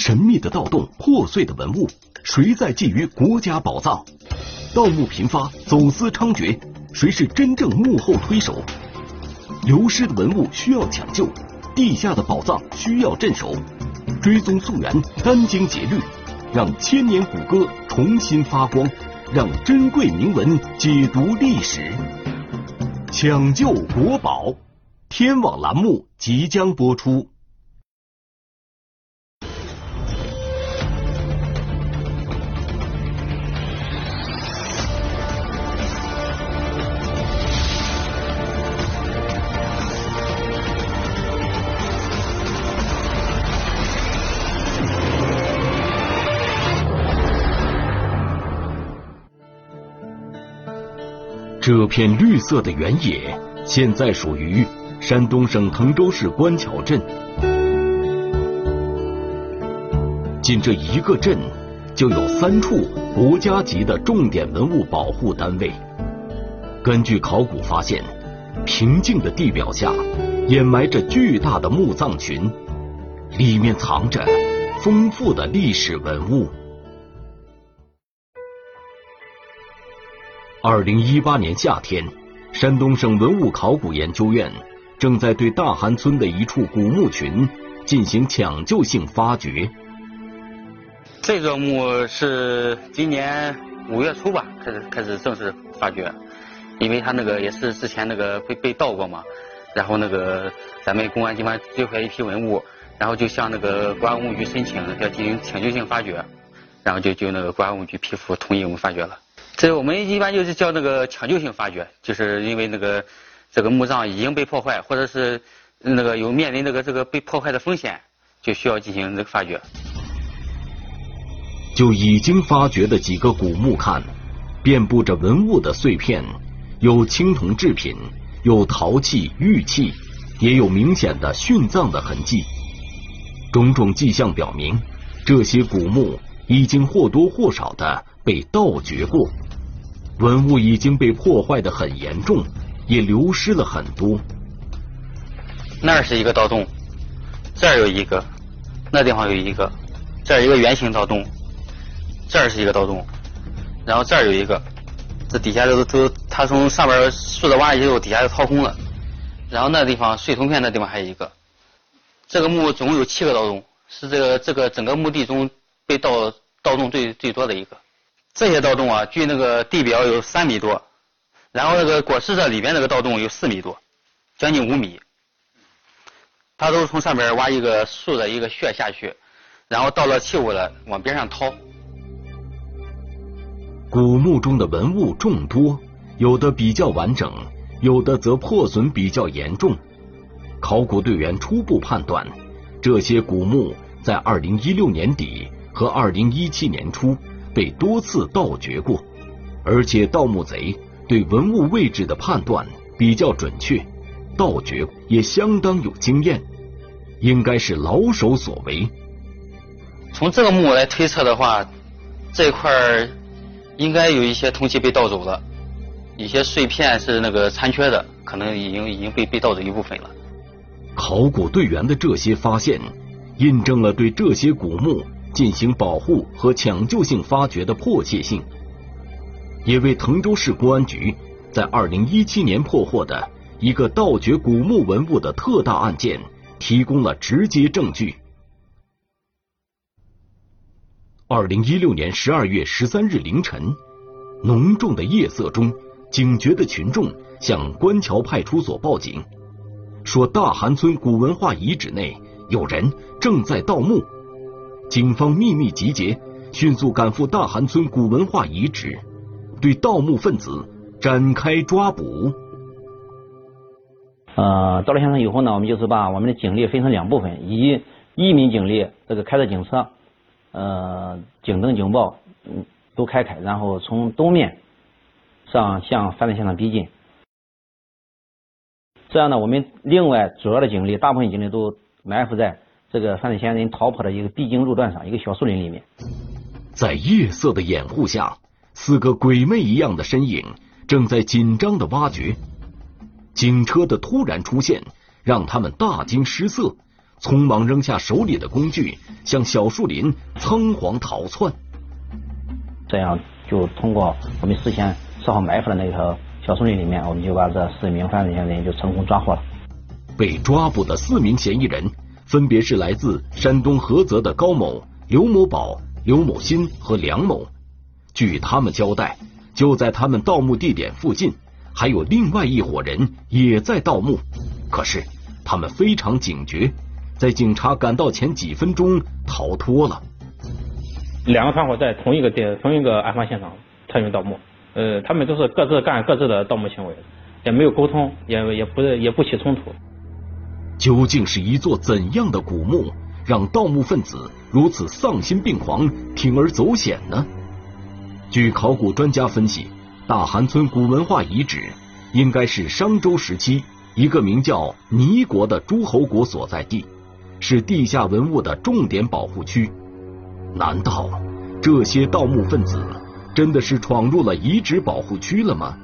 神秘的盗洞，破碎的文物，谁在觊觎国家宝藏？盗墓频发，走私猖獗，谁是真正幕后推手？流失的文物需要抢救，地下的宝藏需要镇守，追踪溯源，殚精竭虑，让千年古歌重新发光，让珍贵铭文解读历史，抢救国宝。天网栏目即将播出。这片绿色的原野，现在属于山东省滕州市官桥镇。仅这一个镇，就有三处国家级的重点文物保护单位。根据考古发现，平静的地表下掩埋着巨大的墓葬群，里面藏着丰富的历史文物。二零一八年夏天，山东省文物考古研究院正在对大韩村的一处古墓群进行抢救性发掘。这座墓是今年五月初吧，开始开始正式发掘，因为它那个也是之前那个被被盗过嘛，然后那个咱们公安机关追回一批文物，然后就向那个国安文物局申请要进行抢救性发掘，然后就就那个国安文物局批复同意我们发掘了。这我们一般就是叫那个抢救性发掘，就是因为那个这个墓葬已经被破坏，或者是那个有面临这个这个被破坏的风险，就需要进行这个发掘。就已经发掘的几个古墓看，遍布着文物的碎片，有青铜制品，有陶器、玉器，也有明显的殉葬的痕迹。种种迹象表明，这些古墓已经或多或少的被盗掘过。文物已经被破坏的很严重，也流失了很多。那儿是一个盗洞，这儿有一个，那地方有一个，这儿一个圆形盗洞，这儿是一个盗洞，然后这儿有一个，这底下都都他从上边竖着挖以后，底下就掏空了。然后那地方碎铜片那地方还有一个，这个墓总共有七个盗洞，是这个这个整个墓地中被盗盗洞最最多的一个。这些盗洞啊，距那个地表有三米多，然后那个椁室这里边那个盗洞有四米多，将近五米。他都是从上边挖一个竖的一个穴下去，然后到了器物了往边上掏。古墓中的文物众多，有的比较完整，有的则破损比较严重。考古队员初步判断，这些古墓在二零一六年底和二零一七年初。被多次盗掘过，而且盗墓贼对文物位置的判断比较准确，盗掘也相当有经验，应该是老手所为。从这个墓来推测的话，这块儿应该有一些铜器被盗走了，一些碎片是那个残缺的，可能已经已经被被盗走一部分了。考古队员的这些发现，印证了对这些古墓。进行保护和抢救性发掘的迫切性，也为滕州市公安局在二零一七年破获的一个盗掘古墓文物的特大案件提供了直接证据。二零一六年十二月十三日凌晨，浓重的夜色中，警觉的群众向官桥派出所报警，说大韩村古文化遗址内有人正在盗墓。警方秘密集结，迅速赶赴大韩村古文化遗址，对盗墓分子展开抓捕。呃，到了现场以后呢，我们就是把我们的警力分成两部分，一一名警力这个开着警车，呃，警灯警报嗯都开开，然后从东面上向犯罪现场逼近。这样呢，我们另外主要的警力，大部分警力都埋伏在。这个犯罪嫌疑人逃跑的一个必经路段上，一个小树林里面，在夜色的掩护下，四个鬼魅一样的身影正在紧张的挖掘。警车的突然出现让他们大惊失色，匆忙扔下手里的工具，向小树林仓皇逃窜。这样就通过我们事先设好埋伏的那条小树林里面，我们就把这四名犯罪嫌疑人就成功抓获了。被抓捕的四名嫌疑人分别是来自山东菏泽的高某、刘某宝、刘某新和梁某。据他们交代，就在他们盗墓地点附近，还有另外一伙人也在盗墓。可是他们非常警觉，在警察赶到前几分钟逃脱了。两个团伙在同一个地、同一个案发现场参与盗墓，呃，他们都是各自干各自的盗墓行为，也没有沟通，也也不也不起冲突。究竟是一座怎样的古墓，让盗墓分子如此丧心病狂、铤而走险呢？据考古专家分析，大韩村古文化遗址应该是商周时期一个名叫尼国的诸侯国所在地，是地下文物的重点保护区。难道这些盗墓分子真的是闯入了遗址保护区了吗？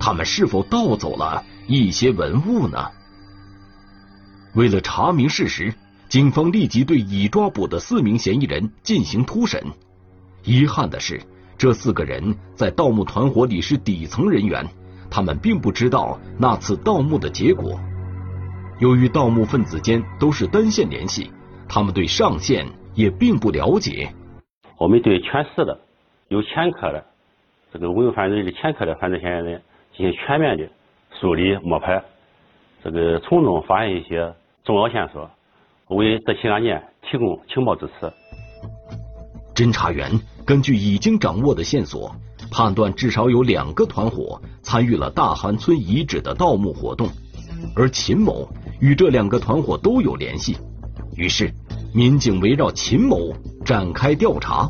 他们是否盗走了一些文物呢？为了查明事实，警方立即对已抓捕的四名嫌疑人进行突审。遗憾的是，这四个人在盗墓团伙里是底层人员，他们并不知道那次盗墓的结果。由于盗墓分子间都是单线联系，他们对上线也并不了解。我们对全市的有前科的这个文物犯罪的前科的犯罪嫌疑人进行全面的梳理摸排，这个从中发现一些。重要线索，为这起案件提供情报支持。侦查员根据已经掌握的线索，判断至少有两个团伙参与了大韩村遗址的盗墓活动，而秦某与这两个团伙都有联系。于是，民警围绕秦某展开调查。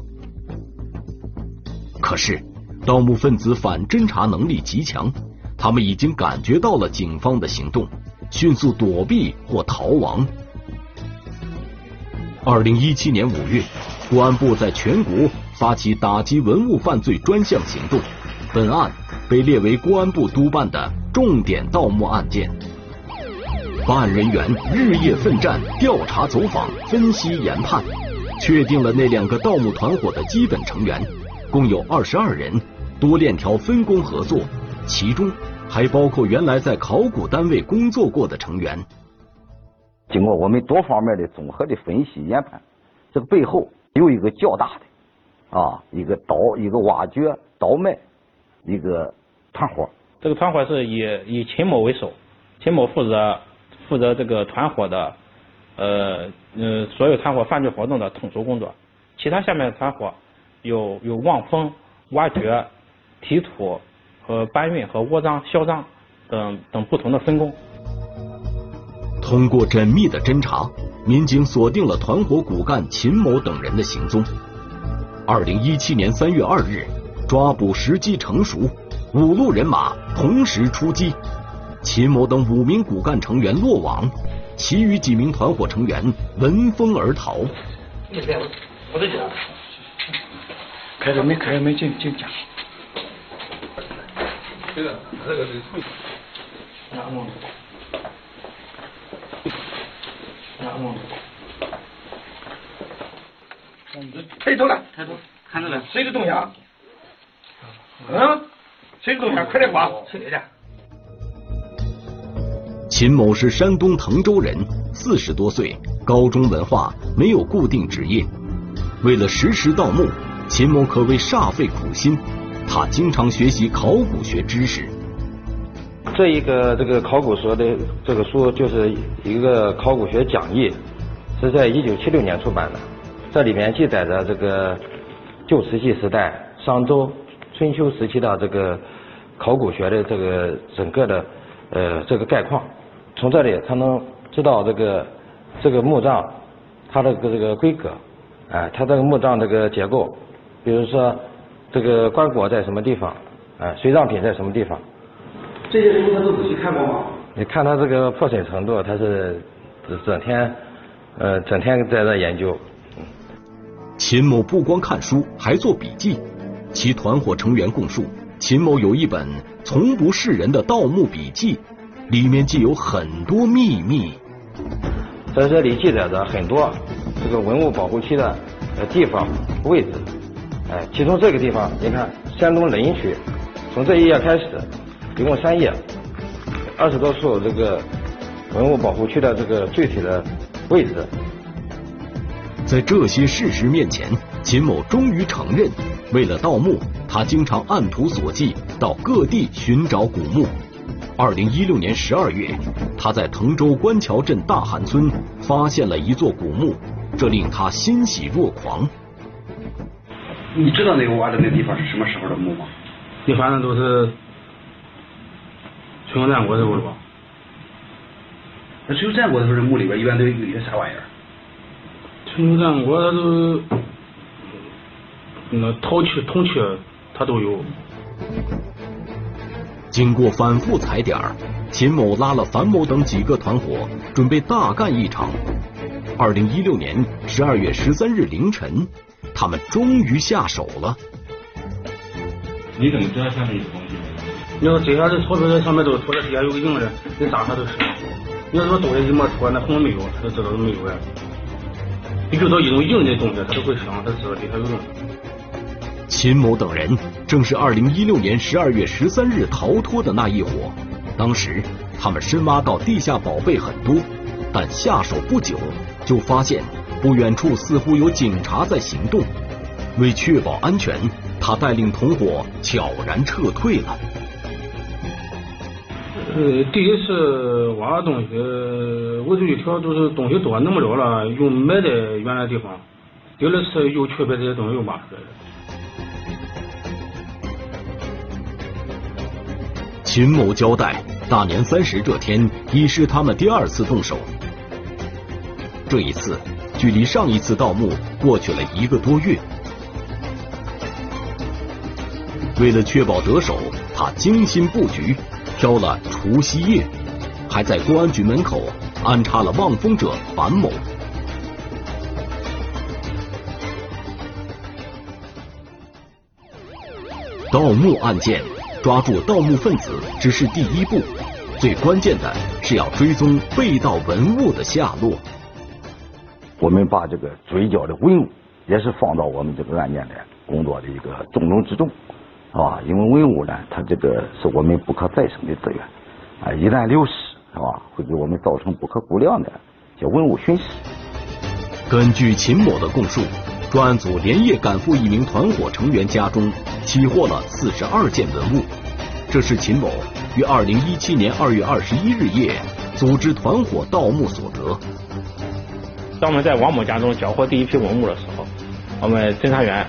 可是，盗墓分子反侦查能力极强，他们已经感觉到了警方的行动。迅速躲避或逃亡。二零一七年五月，公安部在全国发起打击文物犯罪专项行动，本案被列为公安部督办的重点盗墓案件。办案人员日夜奋战，调查走访、分析研判，确定了那两个盗墓团伙的基本成员，共有二十二人，多链条分工合作，其中。还包括原来在考古单位工作过的成员。经过我们多方面的综合的分析研判，这个背后有一个较大的啊一个倒一个挖掘倒卖一个团伙。这个团伙是以以秦某为首，秦某负责负责这个团伙的呃呃所有团伙犯罪活动的统筹工作，其他下面的团伙有有望风、挖掘、提土。和搬运和窝赃销赃等等不同的分工。通过缜密的侦查，民警锁定了团伙骨干秦某等人的行踪。二零一七年三月二日，抓捕时机成熟，五路人马同时出击，秦某等五名骨干成员落网，其余几名团伙成员闻风而逃。我在家，开着没开着没进进家。这个，这个是谁？哪么？哪么？抬头了，抬头，看着了。谁的东西啊？嗯？谁的东西？快点挂！谁的？秦某是山东滕州人，四十多岁，高中文化，没有固定职业。为了实施盗墓，秦某可谓煞费苦心。他经常学习考古学知识。这一个这个考古所的这个书就是一个考古学讲义，是在一九七六年出版的。这里面记载着这个旧石器时代、商周、春秋时期的这个考古学的这个整个的呃这个概况。从这里才能知道这个这个墓葬它的这个规格，哎，它这个墓葬这个结构，比如说。这个棺椁在什么地方？啊，随葬品在什么地方？这些书他都仔细看过吗？你看他这个破损程度，他是整天呃整天在那研究。秦某不光看书，还做笔记。其团伙成员供述，秦某有一本从不示人的盗墓笔记，里面既有很多秘密。在这里记载着很多这个文物保护区的呃地方位置，哎，其中这个地方，你看山东临朐区，从这一页开始，一共三页，二十多处这个文物保护区的这个具体的位置。在这些事实面前，秦某终于承认，为了盗墓，他经常按图索骥，到各地寻找古墓。二零一六年十二月，他在滕州官桥镇大韩村发现了一座古墓，这令他欣喜若狂。你知道那个挖的那地方是什么时候的墓吗？你反正都是春秋战国时候的吧？那春秋战国的时候，墓里边一般都有些啥玩意儿？春秋战国都那陶器、铜器，它都有。经过反复踩点儿，秦某拉了樊某等几个团伙，准备大干一场。二零一六年十二月十三日凌晨，他们终于下手了。你怎么知道下面有东西你要这下这钞票在上面都拖着，底下有个硬的，你打它都是。你要说东西一没拖，那什么没有，他就知道是没有呀。你遇到一种硬的东西，他都会想，他知道底下有东西。秦某等人正是二零一六年十二月十三日逃脱的那一伙。当时他们深挖到地下宝贝很多，但下手不久就发现不远处似乎有警察在行动。为确保安全，他带领同伙悄然撤退了。呃，第一次挖东西，我就一条就是东西多，弄不了了，又埋在原来地方。第二次又去把这些东西又挖出来了。秦某交代，大年三十这天已是他们第二次动手。这一次，距离上一次盗墓过去了一个多月。为了确保得手，他精心布局，挑了除夕夜，还在公安局门口安插了望风者樊某。盗墓案件。抓住盗墓分子只是第一步，最关键的是要追踪被盗文物的下落。我们把这个追缴的文物也是放到我们这个案件的工作的一个重中之重，是吧？因为文物呢，它这个是我们不可再生的资源，啊，一旦流失，是吧，会给我们造成不可估量的叫文物损失。根据秦某的供述。专案组连夜赶赴一名团伙成员家中，起获了四十二件文物。这是秦某于二零一七年二月二十一日夜组织团伙盗墓所得。当我们在王某家中缴获第一批文物的时候，我们侦查员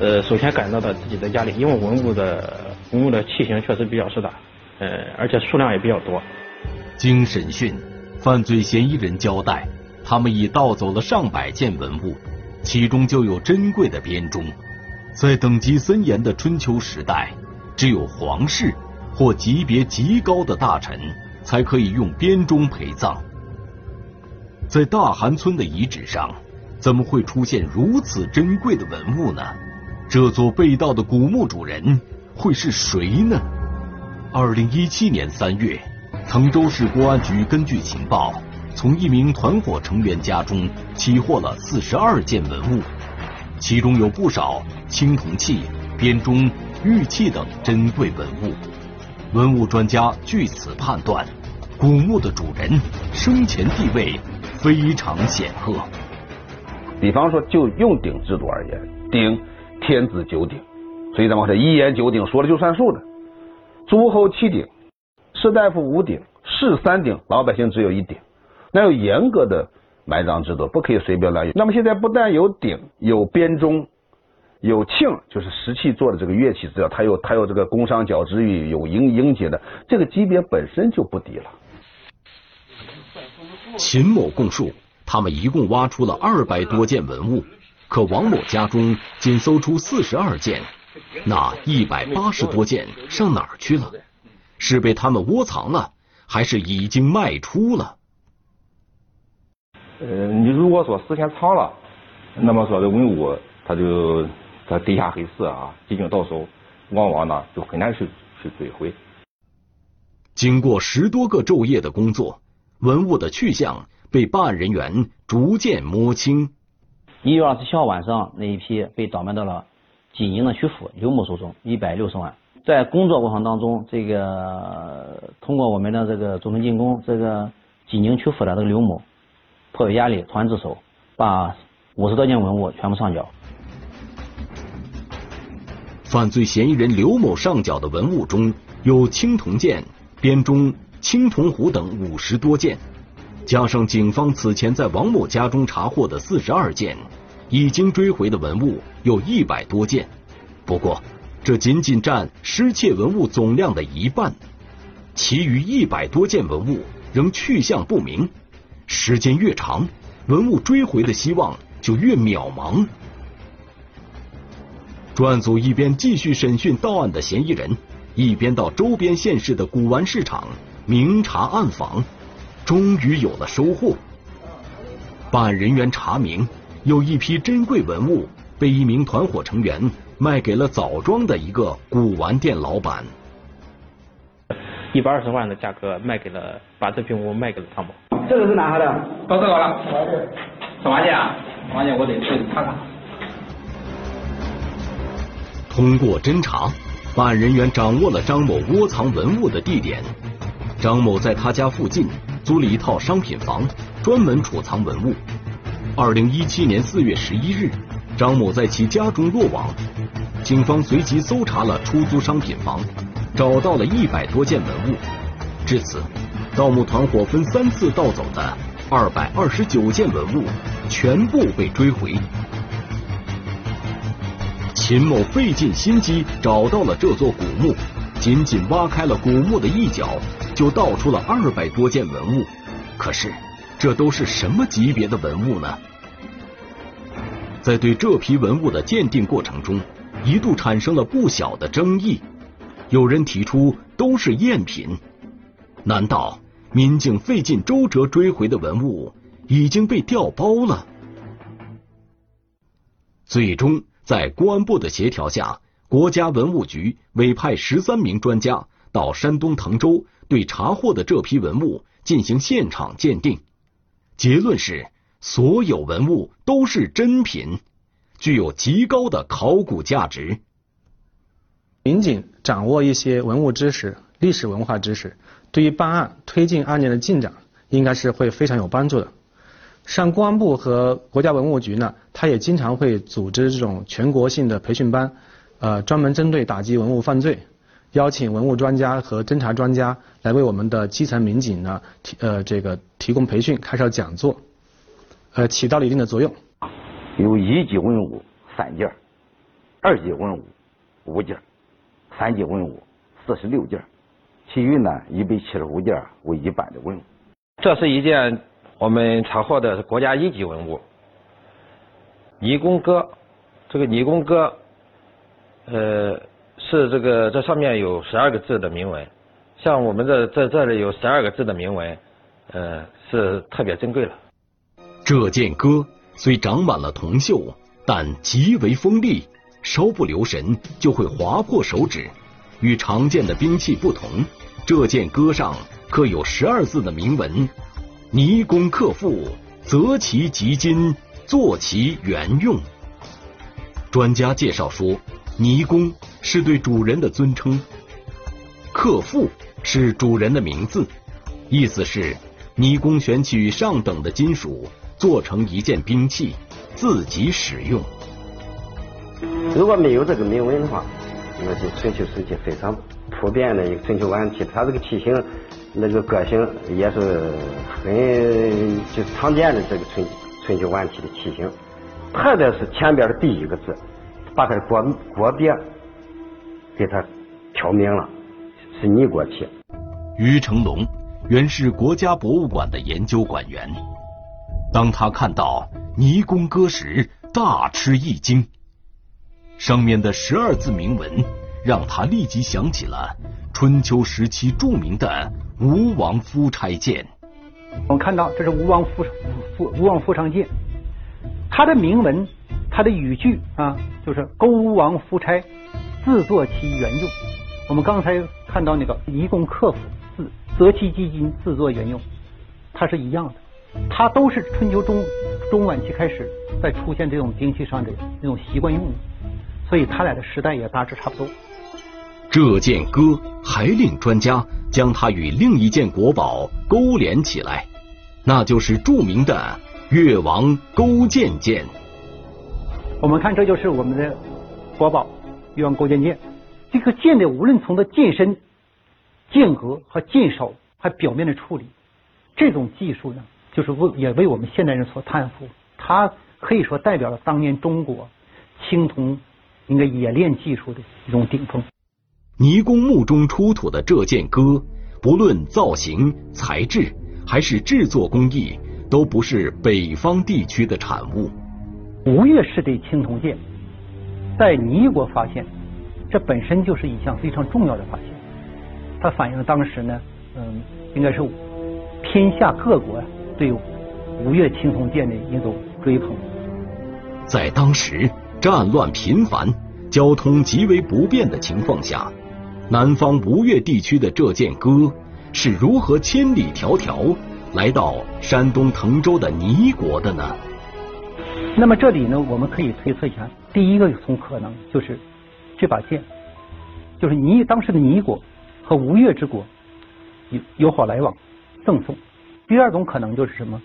呃首先赶到了自己的家里，因为文物的文物的器型确实比较实大，呃而且数量也比较多。经审讯，犯罪嫌疑人交代，他们已盗走了上百件文物。其中就有珍贵的编钟，在等级森严的春秋时代，只有皇室或级别极高的大臣才可以用编钟陪葬。在大韩村的遗址上，怎么会出现如此珍贵的文物呢？这座被盗的古墓主人会是谁呢？二零一七年三月，滕州市公安局根据情报。从一名团伙成员家中起获了四十二件文物，其中有不少青铜器、编钟、玉器等珍贵文物。文物专家据此判断，古墓的主人生前地位非常显赫。比方说，就用鼎制度而言，鼎天子九鼎，所以咱们说一言九鼎，说了就算数的。诸侯七鼎，士大夫五鼎，士三鼎，老百姓只有一鼎。那有严格的埋葬制度，不可以随便乱用。那么现在不但有鼎、有编钟、有磬，就是石器做的这个乐器，只要它有它有这个工商角徵羽，有音音节的，这个级别本身就不低了。秦某供述，他们一共挖出了二百多件文物，可王某家中仅搜出四十二件，那一百八十多件上哪儿去了？是被他们窝藏了，还是已经卖出了？呃，你如果说时间长了，那么说的文物，它就在地下黑市啊，几经到手，往往呢就很难去去追回。经过十多个昼夜的工作，文物的去向被办案人员逐渐摸清。一月二十七号晚上，那一批被倒卖到了济宁的曲阜刘某手中，一百六十万。在工作过程当中，这个通过我们的这个主动进攻，这个济宁曲阜的这个刘某迫于压力投案自首，把五十多件文物全部上缴。犯罪嫌疑人刘某上缴的文物中有青铜剑、编钟、青铜壶等五十多件，加上警方此前在王某家中查获的四十二件，已经追回的文物有一百多件。不过，这仅仅占失窃文物总量的一半，其余一百多件文物仍去向不明。时间越长，文物追回的希望就越渺茫。专案组一边继续审讯到案的嫌疑人，一边到周边县市的古玩市场明察暗访，终于有了收获。办案人员查明，有一批珍贵文物被一名团伙成员卖给了枣庄的一个古玩店老板，一百二十万的价格卖给了，把这批文物卖给了汤某。这个是哪号的？到这个了。什么件啊？什么件？我得去看看。通过侦查，办案人员掌握了张某窝藏文物的地点。张某在他家附近租了一套商品房，专门储藏文物。二零一七年四月十一日，张某在其家中落网。警方随即搜查了出租商品房，找到了一百多件文物。至此，盗墓团伙分三次盗走的二百二十九件文物全部被追回。秦某费尽心机找到了这座古墓，仅仅挖开了古墓的一角，就盗出了二百多件文物。可是，这都是什么级别的文物呢？在对这批文物的鉴定过程中，一度产生了不小的争议。有人提出都是赝品，难道民警费尽周折追回的文物已经被调包了？最终。在公安部的协调下，国家文物局委派十三名专家到山东滕州，对查获的这批文物进行现场鉴定。结论是，所有文物都是真品，具有极高的考古价值。民警掌握一些文物知识、历史文化知识，对于办案、推进案件的进展，应该是会非常有帮助的。像公安部和国家文物局呢，他也经常会组织这种全国性的培训班，呃，专门针对打击文物犯罪，邀请文物专家和侦查专家来为我们的基层民警呢提呃这个提供培训，开设讲座，呃，起到了一定的作用。有一级文物三件，二级文物五件，三级文物四十六件，其余呢一百七十五件为一般的文物。这是一件。我们查获的国家一级文物，泥公戈。这个泥公戈，呃，是这个这上面有十二个字的铭文。像我们这这这里有十二个字的铭文，呃，是特别珍贵了。这件戈虽长满了铜锈，但极为锋利，稍不留神就会划破手指。与常见的兵器不同，这件戈上刻有十二字的铭文。泥工克复，择其极金，作其原用。专家介绍说，泥工是对主人的尊称，克父是主人的名字，意思是泥工选取上等的金属做成一件兵器，自己使用。如果没有这个铭文的话，那就春秋时期非常普遍的一个春秋晚期，它这个器型。那个个性也是很就常见的这个春春秋晚期的器型，特别是前边的第一个字，把它的国国别给它挑明了，是你国器。于成龙原是国家博物馆的研究馆员，当他看到泥工戈时，大吃一惊，上面的十二字铭文让他立即想起了春秋时期著名的。吴王夫差剑，我们看到这是吴王夫夫吴王夫差剑，它的铭文，它的语句啊，就是勾王夫差，自作其原用。我们刚才看到那个“一共克服”自，择其基金，自作原用，它是一样的。它都是春秋中中晚期开始在出现这种兵器上的那种习惯用的，所以它俩的时代也大致差不多。这件戈还令专家将它与另一件国宝勾连起来，那就是著名的越王勾践剑。我们看，这就是我们的国宝越王勾践剑。这个剑的无论从它剑身、剑格和剑首，还表面的处理，这种技术呢，就是为也为我们现代人所叹服。它可以说代表了当年中国青铜应该冶炼技术的一种顶峰。泥公墓中出土的这件戈，不论造型、材质还是制作工艺，都不是北方地区的产物。吴越式的青铜剑在尼国发现，这本身就是一项非常重要的发现。它反映了当时呢，嗯，应该是天下各国对吴越青铜剑的一种追捧。在当时战乱频繁、交通极为不便的情况下。南方吴越地区的这件戈是如何千里迢迢来到山东滕州的倪国的呢？那么这里呢，我们可以推测一下，第一个从可能就是这把剑，就是倪当时的尼国和吴越之国友友好来往，赠送。第二种可能就是什么？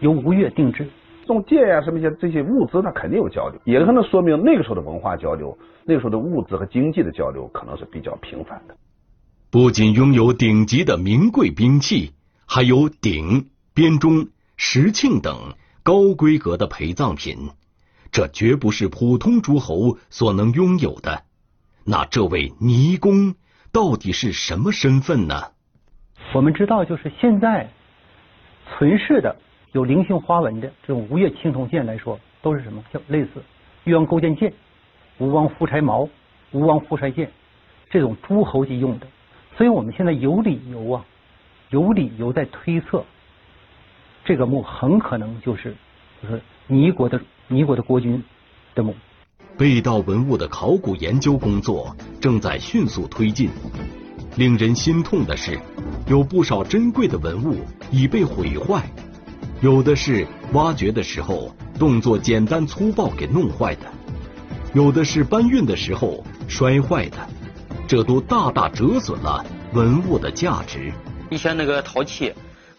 由吴越定制。送剑呀，什么些这些物资，那肯定有交流，也可能说明那个时候的文化交流，那个时候的物资和经济的交流可能是比较频繁的。不仅拥有顶级的名贵兵器，还有鼎、编钟、石磬等高规格的陪葬品，这绝不是普通诸侯所能拥有的。那这位倪公到底是什么身份呢？我们知道，就是现在存世的。有菱形花纹的这种吴越青铜剑来说，都是什么？像类似越王勾践剑、吴王夫差矛、吴王夫差剑这种诸侯级用的。所以我们现在有理由啊，有理由在推测，这个墓很可能就是就是尼国的尼国的国君的墓。被盗文物的考古研究工作正在迅速推进。令人心痛的是，有不少珍贵的文物已被毁坏。有的是挖掘的时候动作简单粗暴给弄坏的，有的是搬运的时候摔坏的，这都大大折损了文物的价值。一些那个陶器，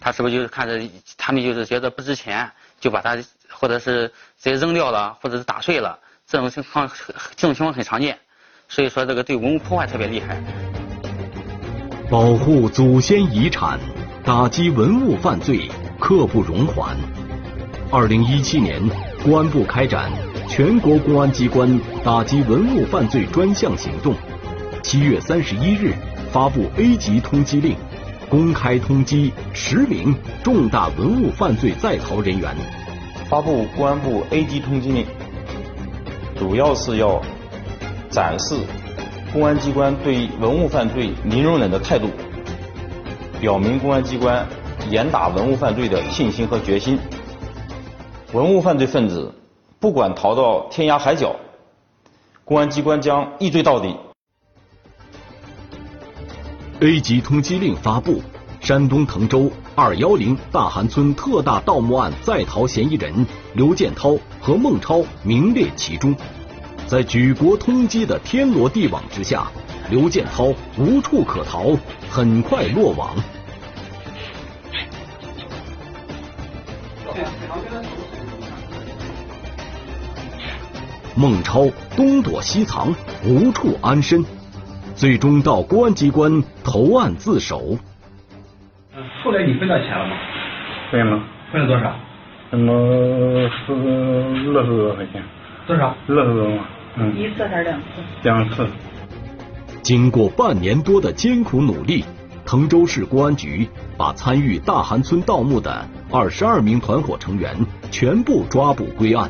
他是不是就是看着他们就是觉得不值钱，就把它或者是直接扔掉了，或者是打碎了，这种情况这种情况很常见。所以说这个对文物破坏特别厉害。保护祖先遗产，打击文物犯罪。刻不容缓。二零一七年，公安部开展全国公安机关打击文物犯罪专项行动。七月三十一日，发布 A 级通缉令，公开通缉十名重大文物犯罪在逃人员。发布公安部 A 级通缉令，主要是要展示公安机关对文物犯罪零容忍的态度，表明公安机关。严打文物犯罪的信心和决心。文物犯罪分子不管逃到天涯海角，公安机关将一追到底。A 级通缉令发布，山东滕州二幺零大韩村特大盗墓案在逃嫌疑人刘建涛和孟超名列其中。在举国通缉的天罗地网之下，刘建涛无处可逃，很快落网。孟超东躲西藏，无处安身，最终到公安机关投案自首。后来你分到钱了吗？分了。分了多少？分了是二十多块钱。多少？二十多万。嗯。一次还是两次？两次。经过半年多的艰苦努力，滕州市公安局把参与大韩村盗墓的二十二名团伙成员全部抓捕归案。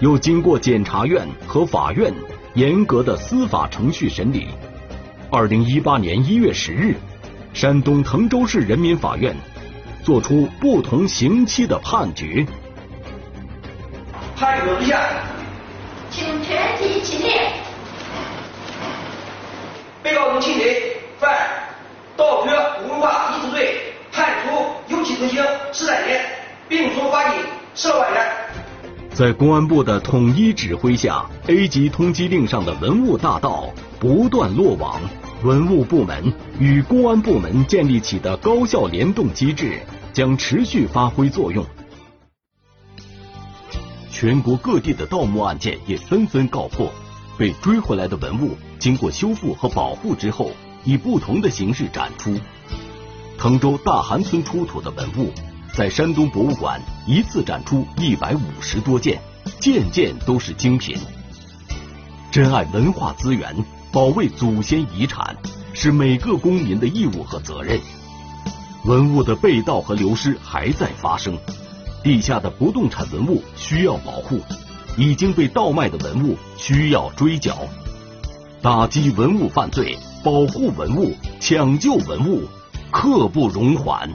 又经过检察院和法院严格的司法程序审理，二零一八年一月十日，山东滕州市人民法院作出不同刑期的判决。判决如下：请全体起立。被告人秦雷犯盗掘文化遗址罪，判处有期徒刑十三年。并处罚金十万元。在公安部的统一指挥下，A 级通缉令上的文物大盗不断落网，文物部门与公安部门建立起的高效联动机制将持续发挥作用。全国各地的盗墓案件也纷纷告破，被追回来的文物经过修复和保护之后，以不同的形式展出。滕州大韩村出土的文物，在山东博物馆一次展出一百五十多件，件件都是精品。珍爱文化资源，保卫祖先遗产，是每个公民的义务和责任。文物的被盗和流失还在发生。地下的不动产文物需要保护，已经被盗卖的文物需要追缴。打击文物犯罪，保护文物，抢救文物，刻不容缓。